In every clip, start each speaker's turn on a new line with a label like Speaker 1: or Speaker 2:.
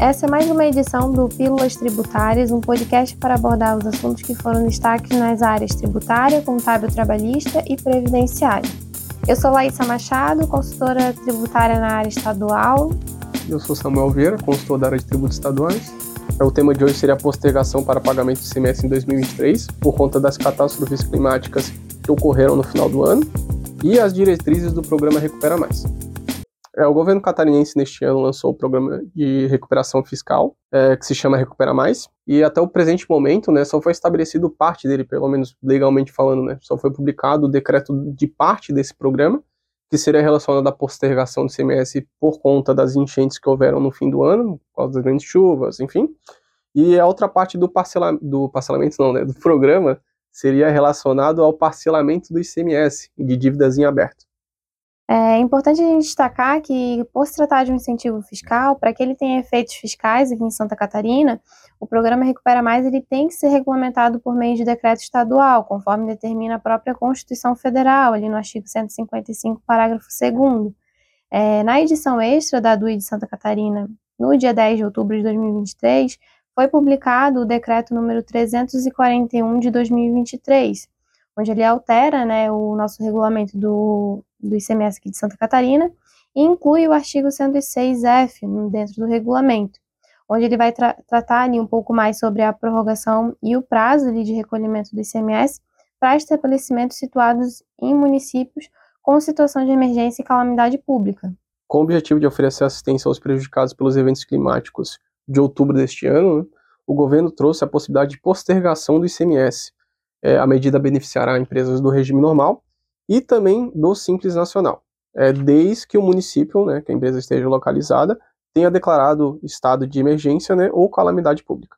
Speaker 1: Essa é mais uma edição do Pílulas Tributárias, um podcast para abordar os assuntos que foram destaques nas áreas tributária, contábil trabalhista e previdenciária. Eu sou Laísa Machado, consultora tributária na área estadual.
Speaker 2: Eu sou Samuel Vieira, consultor da área de tributos estaduais. É, o tema de hoje seria a postergação para pagamento do semestre em 2023, por conta das catástrofes climáticas que ocorreram no final do ano, e as diretrizes do programa Recupera Mais. É, o governo catarinense neste ano lançou o programa de recuperação fiscal, é, que se chama Recupera Mais, e até o presente momento, né, só foi estabelecido parte dele, pelo menos legalmente falando, né, só foi publicado o decreto de parte desse programa, que seria relacionado à postergação do CMS por conta das enchentes que houveram no fim do ano, por causa das grandes chuvas, enfim. E a outra parte do, parcela, do parcelamento, não, né, do programa, seria relacionado ao parcelamento do ICMS de dívidas em aberto.
Speaker 1: É importante a gente destacar que, por se tratar de um incentivo fiscal, para que ele tenha efeitos fiscais aqui em Santa Catarina, o programa Recupera Mais ele tem que ser regulamentado por meio de decreto estadual, conforme determina a própria Constituição Federal, ali no artigo 155, parágrafo 2 é, Na edição extra da DUI de Santa Catarina, no dia 10 de outubro de 2023, foi publicado o decreto número 341 de 2023, onde ele altera né, o nosso regulamento do, do ICMS aqui de Santa Catarina e inclui o artigo 106F dentro do regulamento, onde ele vai tra tratar ali um pouco mais sobre a prorrogação e o prazo ali de recolhimento do ICMS para estabelecimentos situados em municípios com situação de emergência e calamidade pública.
Speaker 2: Com o objetivo de oferecer assistência aos prejudicados pelos eventos climáticos de outubro deste ano, né, o governo trouxe a possibilidade de postergação do ICMS, é, a medida beneficiará empresas do regime normal e também do Simples Nacional, é, desde que o município, né, que a empresa esteja localizada, tenha declarado estado de emergência né, ou calamidade pública.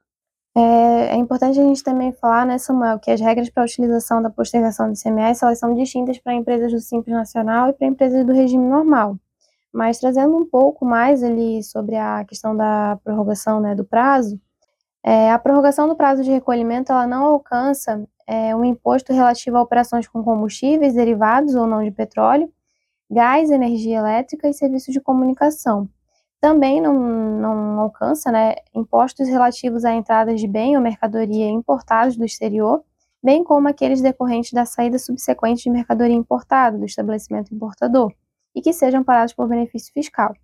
Speaker 1: É, é, importante a gente também falar, né, Samuel, que as regras para a utilização da postergação do ICMS elas são distintas para empresas do Simples Nacional e para empresas do regime normal. Mas trazendo um pouco mais ali sobre a questão da prorrogação né, do prazo, é, a prorrogação do prazo de recolhimento ela não alcança é, um imposto relativo a operações com combustíveis, derivados ou não de petróleo, gás, energia elétrica e serviços de comunicação. Também não, não alcança né, impostos relativos a entradas de bem ou mercadoria importados do exterior, bem como aqueles decorrentes da saída subsequente de mercadoria importada do estabelecimento importador e que sejam parados por benefício fiscal.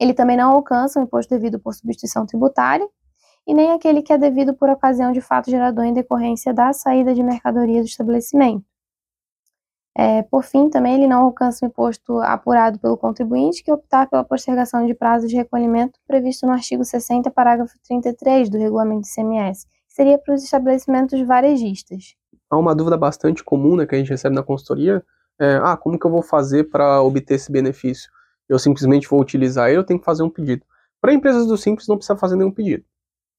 Speaker 1: Ele também não alcança o imposto devido por substituição tributária e nem aquele que é devido por ocasião de fato gerador em decorrência da saída de mercadoria do estabelecimento. É, por fim, também ele não alcança o imposto apurado pelo contribuinte que optar pela postergação de prazo de recolhimento previsto no artigo 60, parágrafo 33 do regulamento ICMS, que seria para os estabelecimentos varejistas.
Speaker 2: Há uma dúvida bastante comum né, que a gente recebe na consultoria, é, ah, como que eu vou fazer para obter esse benefício? Eu simplesmente vou utilizar ele ou tenho que fazer um pedido? Para empresas do Simples não precisa fazer nenhum pedido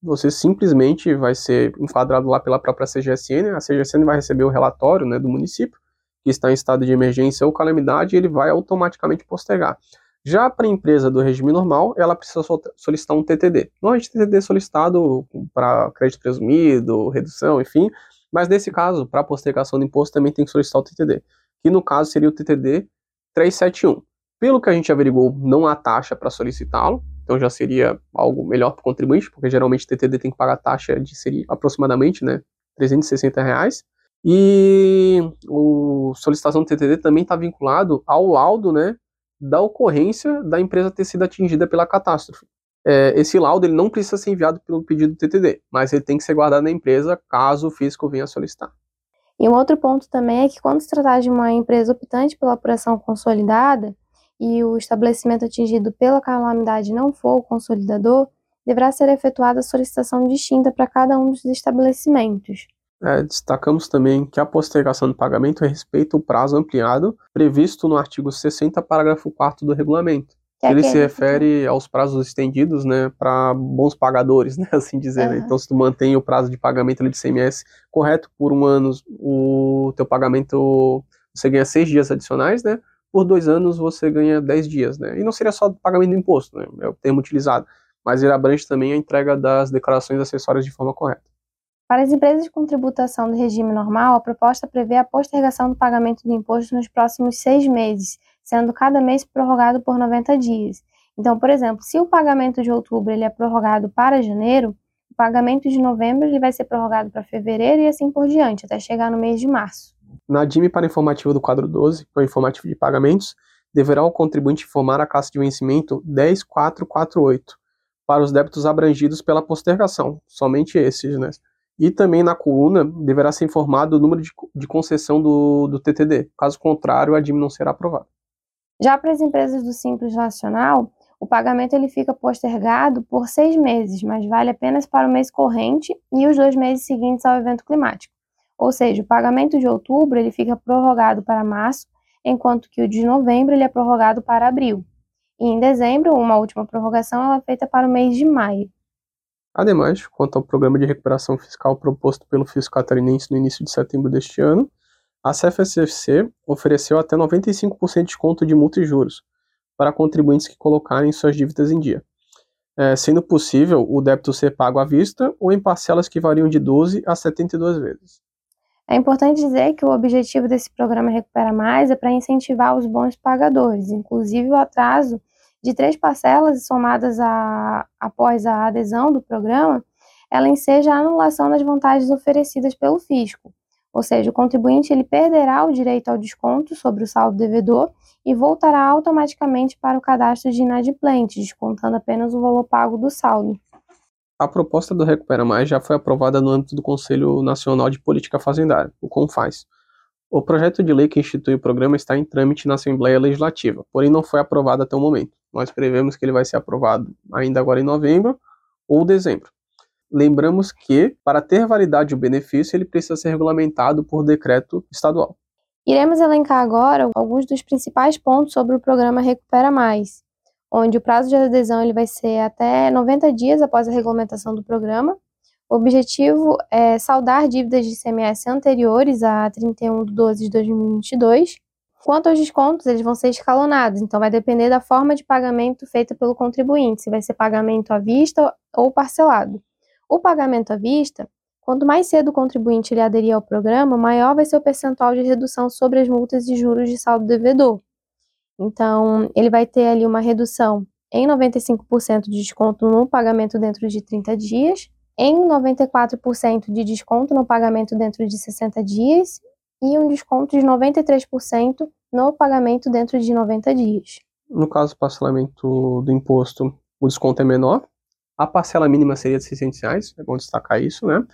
Speaker 2: você simplesmente vai ser enquadrado lá pela própria CGSN, a CGSN vai receber o relatório né, do município, que está em estado de emergência ou calamidade, e ele vai automaticamente postergar. Já para a empresa do regime normal, ela precisa solicitar um TTD. Normalmente TTD é solicitado para crédito presumido, redução, enfim, mas nesse caso, para postergação do imposto, também tem que solicitar o TTD, que no caso seria o TTD 371. Pelo que a gente averiguou, não há taxa para solicitá-lo, então já seria algo melhor para o contribuinte, porque geralmente o TTD tem que pagar taxa de seria aproximadamente, né, 360 reais. E o solicitação do TTD também está vinculado ao laudo, né, da ocorrência da empresa ter sido atingida pela catástrofe. É, esse laudo ele não precisa ser enviado pelo pedido do TTD, mas ele tem que ser guardado na empresa caso o fisco venha solicitar.
Speaker 1: E um outro ponto também é que quando se tratar de uma empresa optante pela apuração consolidada, e o estabelecimento atingido pela calamidade não for o consolidador, deverá ser efetuada solicitação distinta para cada um dos estabelecimentos.
Speaker 2: É, destacamos também que a postergação do pagamento respeita o prazo ampliado previsto no artigo 60, parágrafo 4 do regulamento. Que ele se refere que... aos prazos estendidos, né, para bons pagadores, né, assim dizer. Uhum. Né? Então, se tu mantém o prazo de pagamento ali de CMS correto por um ano, o teu pagamento você ganha seis dias adicionais, né? Por dois anos você ganha 10 dias, né? E não seria só pagamento do imposto, né? É o termo utilizado, mas ele abrange também a entrega das declarações acessórias de forma correta.
Speaker 1: Para as empresas com tributação do regime normal, a proposta prevê a postergação do pagamento do imposto nos próximos seis meses, sendo cada mês prorrogado por 90 dias. Então, por exemplo, se o pagamento de outubro ele é prorrogado para janeiro, o pagamento de novembro ele vai ser prorrogado para fevereiro e assim por diante, até chegar no mês de março.
Speaker 2: Na DIME para informativo do quadro 12, que é o informativo de pagamentos, deverá o contribuinte informar a Caixa de vencimento 10448 para os débitos abrangidos pela postergação, somente esses, né? E também na coluna deverá ser informado o número de, de concessão do, do TTD. Caso contrário, a DIM não será aprovada.
Speaker 1: Já para as empresas do Simples Nacional, o pagamento ele fica postergado por seis meses, mas vale apenas para o mês corrente e os dois meses seguintes ao evento climático. Ou seja, o pagamento de outubro ele fica prorrogado para março, enquanto que o de novembro ele é prorrogado para abril. E em dezembro, uma última prorrogação é feita para o mês de maio.
Speaker 2: Ademais, quanto ao programa de recuperação fiscal proposto pelo fisco catarinense no início de setembro deste ano, a CFSFC ofereceu até 95% de desconto de multa e juros para contribuintes que colocarem suas dívidas em dia, é, sendo possível o débito ser pago à vista ou em parcelas que variam de 12 a 72 vezes.
Speaker 1: É importante dizer que o objetivo desse programa Recupera Mais é para incentivar os bons pagadores, inclusive o atraso de três parcelas somadas a, após a adesão do programa, ela enseja a anulação das vantagens oferecidas pelo fisco. Ou seja, o contribuinte ele perderá o direito ao desconto sobre o saldo devedor e voltará automaticamente para o cadastro de inadimplente, descontando apenas o valor pago do saldo.
Speaker 2: A proposta do Recupera Mais já foi aprovada no âmbito do Conselho Nacional de Política Fazendária, o CONFAS. O projeto de lei que institui o programa está em trâmite na Assembleia Legislativa, porém não foi aprovado até o momento. Nós prevemos que ele vai ser aprovado ainda agora em novembro ou dezembro. Lembramos que, para ter validade o benefício, ele precisa ser regulamentado por decreto estadual.
Speaker 1: Iremos elencar agora alguns dos principais pontos sobre o programa Recupera Mais, onde o prazo de adesão ele vai ser até 90 dias após a regulamentação do programa. O objetivo é saldar dívidas de ICMS anteriores a 31 de 12 de 2022. Quanto aos descontos, eles vão ser escalonados, então vai depender da forma de pagamento feita pelo contribuinte, se vai ser pagamento à vista ou parcelado. O pagamento à vista, quanto mais cedo o contribuinte ele aderir ao programa, maior vai ser o percentual de redução sobre as multas e juros de saldo devedor. Então, ele vai ter ali uma redução em 95% de desconto no pagamento dentro de 30 dias, em 94% de desconto no pagamento dentro de 60 dias e um desconto de 93% no pagamento dentro de 90 dias.
Speaker 2: No caso do parcelamento do imposto, o desconto é menor. A parcela mínima seria de 600 reais, é bom destacar isso, né?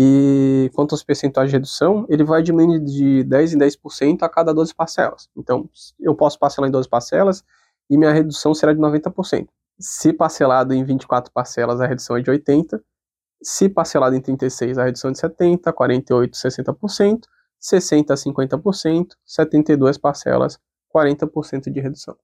Speaker 2: E quanto aos percentuais de redução, ele vai diminuindo de 10 em 10% a cada 12 parcelas. Então, eu posso parcelar em 12 parcelas e minha redução será de 90%. Se parcelado em 24 parcelas, a redução é de 80%. Se parcelado em 36, a redução é de 70%, 48%, 60%, 60% 50%, 72 parcelas, 40% de redução.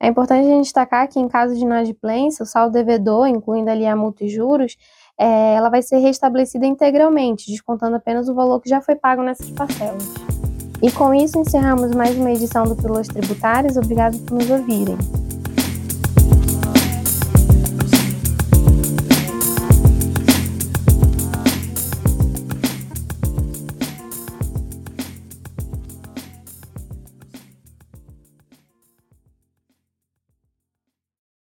Speaker 1: É importante a gente destacar que em caso de inadimplência, o saldo devedor, incluindo ali a multa e juros, é, ela vai ser restabelecida integralmente, descontando apenas o valor que já foi pago nessas parcelas. E com isso encerramos mais uma edição do Pílulas Tributárias. Obrigado por nos ouvirem.